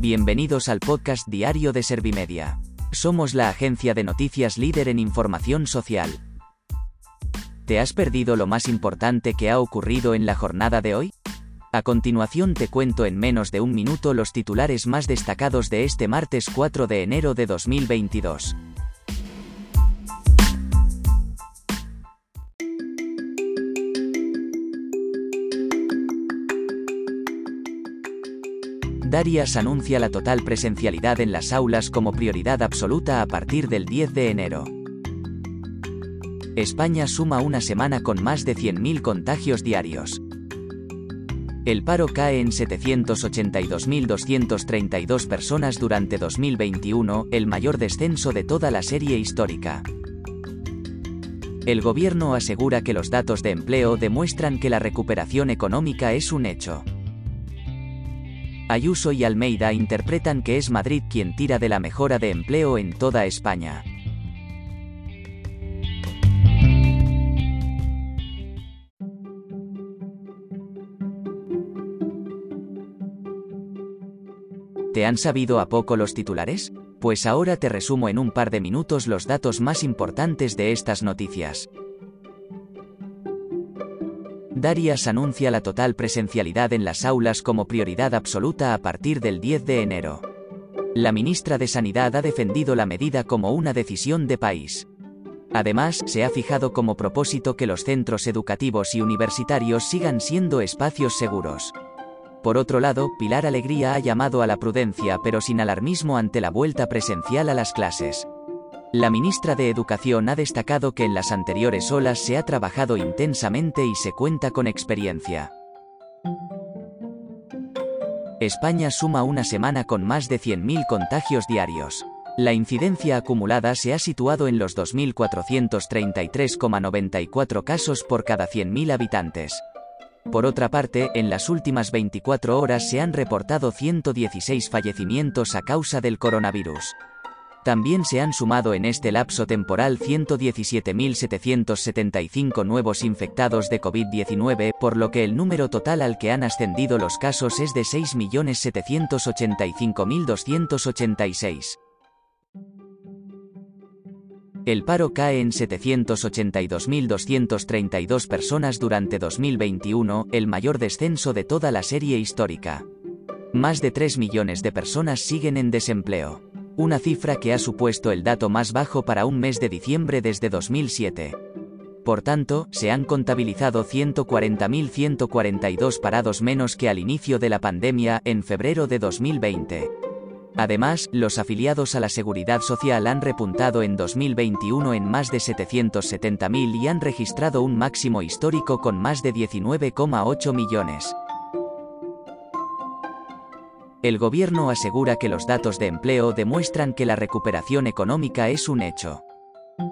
Bienvenidos al podcast diario de Servimedia. Somos la agencia de noticias líder en información social. ¿Te has perdido lo más importante que ha ocurrido en la jornada de hoy? A continuación te cuento en menos de un minuto los titulares más destacados de este martes 4 de enero de 2022. Darias anuncia la total presencialidad en las aulas como prioridad absoluta a partir del 10 de enero. España suma una semana con más de 100.000 contagios diarios. El paro cae en 782.232 personas durante 2021, el mayor descenso de toda la serie histórica. El gobierno asegura que los datos de empleo demuestran que la recuperación económica es un hecho. Ayuso y Almeida interpretan que es Madrid quien tira de la mejora de empleo en toda España. ¿Te han sabido a poco los titulares? Pues ahora te resumo en un par de minutos los datos más importantes de estas noticias. Darias anuncia la total presencialidad en las aulas como prioridad absoluta a partir del 10 de enero. La ministra de Sanidad ha defendido la medida como una decisión de país. Además, se ha fijado como propósito que los centros educativos y universitarios sigan siendo espacios seguros. Por otro lado, Pilar Alegría ha llamado a la prudencia pero sin alarmismo ante la vuelta presencial a las clases. La ministra de Educación ha destacado que en las anteriores olas se ha trabajado intensamente y se cuenta con experiencia. España suma una semana con más de 100.000 contagios diarios. La incidencia acumulada se ha situado en los 2.433,94 casos por cada 100.000 habitantes. Por otra parte, en las últimas 24 horas se han reportado 116 fallecimientos a causa del coronavirus. También se han sumado en este lapso temporal 117.775 nuevos infectados de COVID-19, por lo que el número total al que han ascendido los casos es de 6.785.286. El paro cae en 782.232 personas durante 2021, el mayor descenso de toda la serie histórica. Más de 3 millones de personas siguen en desempleo una cifra que ha supuesto el dato más bajo para un mes de diciembre desde 2007. Por tanto, se han contabilizado 140.142 parados menos que al inicio de la pandemia, en febrero de 2020. Además, los afiliados a la Seguridad Social han repuntado en 2021 en más de 770.000 y han registrado un máximo histórico con más de 19,8 millones. El gobierno asegura que los datos de empleo demuestran que la recuperación económica es un hecho.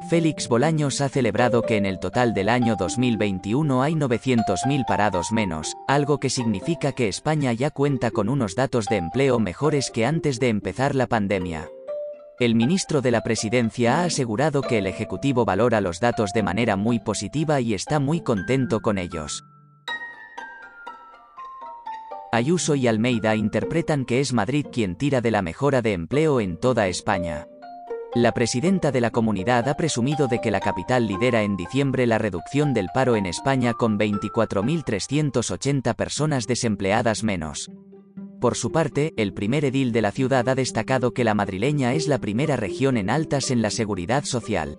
Félix Bolaños ha celebrado que en el total del año 2021 hay 900.000 parados menos, algo que significa que España ya cuenta con unos datos de empleo mejores que antes de empezar la pandemia. El ministro de la Presidencia ha asegurado que el Ejecutivo valora los datos de manera muy positiva y está muy contento con ellos. Ayuso y Almeida interpretan que es Madrid quien tira de la mejora de empleo en toda España. La presidenta de la comunidad ha presumido de que la capital lidera en diciembre la reducción del paro en España con 24.380 personas desempleadas menos. Por su parte, el primer edil de la ciudad ha destacado que la madrileña es la primera región en altas en la seguridad social.